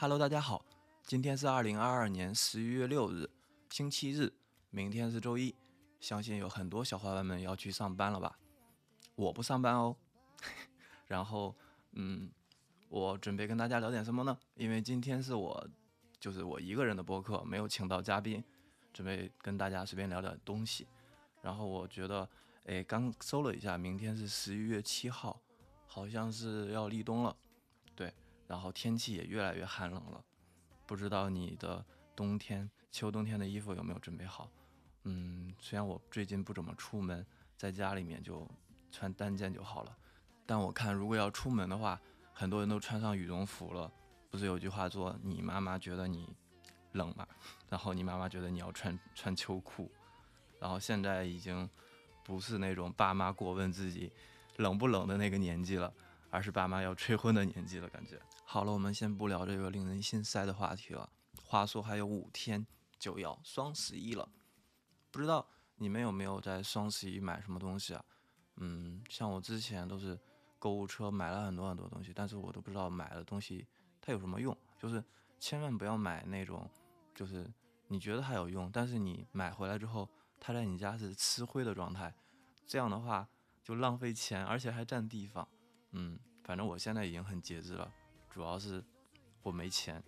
Hello，大家好，今天是二零二二年十一月六日，星期日，明天是周一，相信有很多小伙伴们要去上班了吧？我不上班哦。然后，嗯，我准备跟大家聊点什么呢？因为今天是我就是我一个人的播客，没有请到嘉宾，准备跟大家随便聊点东西。然后我觉得，哎，刚搜了一下，明天是十一月七号，好像是要立冬了。然后天气也越来越寒冷了，不知道你的冬天、秋冬天的衣服有没有准备好？嗯，虽然我最近不怎么出门，在家里面就穿单件就好了。但我看，如果要出门的话，很多人都穿上羽绒服了。不是有句话说，你妈妈觉得你冷吗？然后你妈妈觉得你要穿穿秋裤。然后现在已经不是那种爸妈过问自己冷不冷的那个年纪了，而是爸妈要催婚的年纪了。感觉好了，我们先不聊这个令人心塞的话题了。话说还有五天就要双十一了，不知道你们有没有在双十一买什么东西啊？嗯，像我之前都是。购物车买了很多很多东西，但是我都不知道买的东西它有什么用。就是千万不要买那种，就是你觉得它有用，但是你买回来之后，它在你家是吃灰的状态，这样的话就浪费钱，而且还占地方。嗯，反正我现在已经很节制了，主要是我没钱。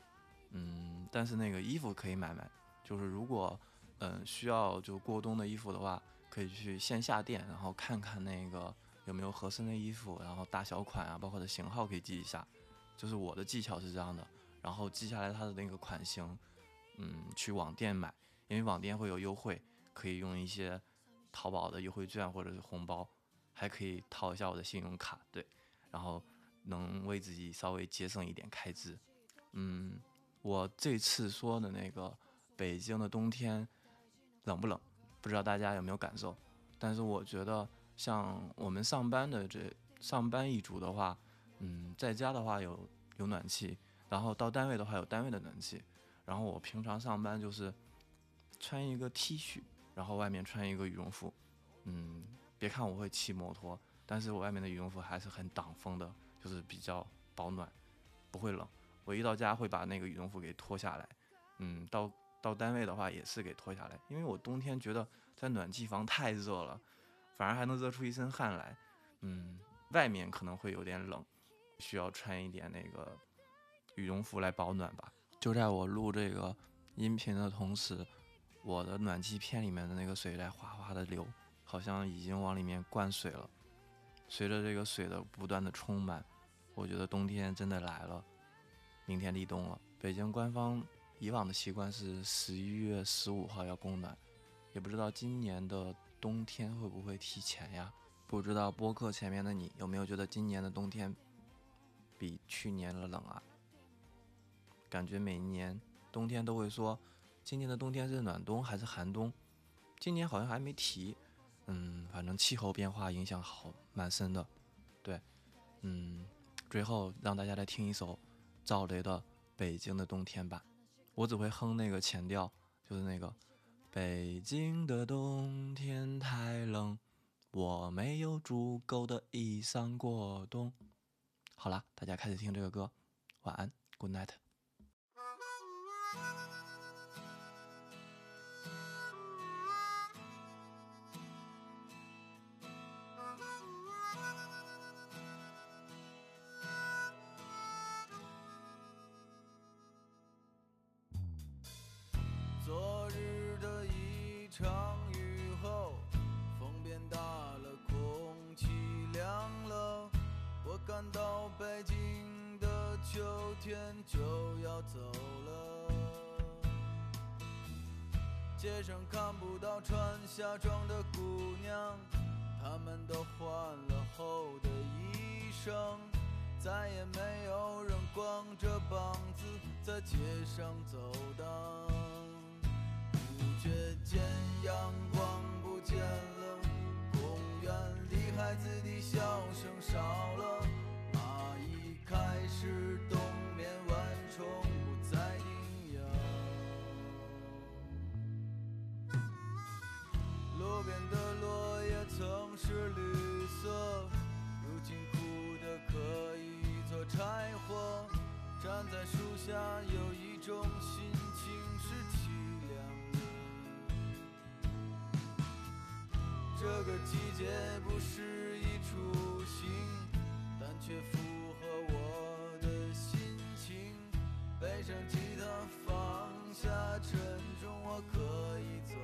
嗯，但是那个衣服可以买买，就是如果嗯需要就过冬的衣服的话，可以去线下店，然后看看那个。有没有合身的衣服，然后大小款啊，包括的型号可以记一下。就是我的技巧是这样的，然后记下来它的那个款型，嗯，去网店买，因为网店会有优惠，可以用一些淘宝的优惠券或者是红包，还可以套一下我的信用卡，对，然后能为自己稍微节省一点开支。嗯，我这次说的那个北京的冬天冷不冷，不知道大家有没有感受，但是我觉得。像我们上班的这上班一族的话，嗯，在家的话有有暖气，然后到单位的话有单位的暖气，然后我平常上班就是穿一个 T 恤，然后外面穿一个羽绒服，嗯，别看我会骑摩托，但是我外面的羽绒服还是很挡风的，就是比较保暖，不会冷。我一到家会把那个羽绒服给脱下来，嗯，到到单位的话也是给脱下来，因为我冬天觉得在暖气房太热了。反而还能热出一身汗来，嗯，外面可能会有点冷，需要穿一点那个羽绒服来保暖吧。就在我录这个音频的同时，我的暖气片里面的那个水在哗哗的流，好像已经往里面灌水了。随着这个水的不断的充满，我觉得冬天真的来了，明天立冬了。北京官方以往的习惯是十一月十五号要供暖，也不知道今年的。冬天会不会提前呀？不知道播客前面的你有没有觉得今年的冬天比去年的冷啊？感觉每年冬天都会说今年的冬天是暖冬还是寒冬，今年好像还没提。嗯，反正气候变化影响好蛮深的。对，嗯，最后让大家来听一首赵雷的《北京的冬天》吧。我只会哼那个前调，就是那个。北京的冬天太冷，我没有足够的衣裳过冬。好啦，大家开始听这个歌，晚安，Good night。场雨后，风变大了，空气凉了。我感到北京的秋天就要走了。街上看不到穿夏装的姑娘，她们都换了厚的衣裳，再也没有人光着膀子在街上走荡。是绿色，如今枯的可以做柴火。站在树下，有一种心情是凄凉的。这个季节不适宜出行，但却符合我的心情。背上吉他，放下沉重，我可以走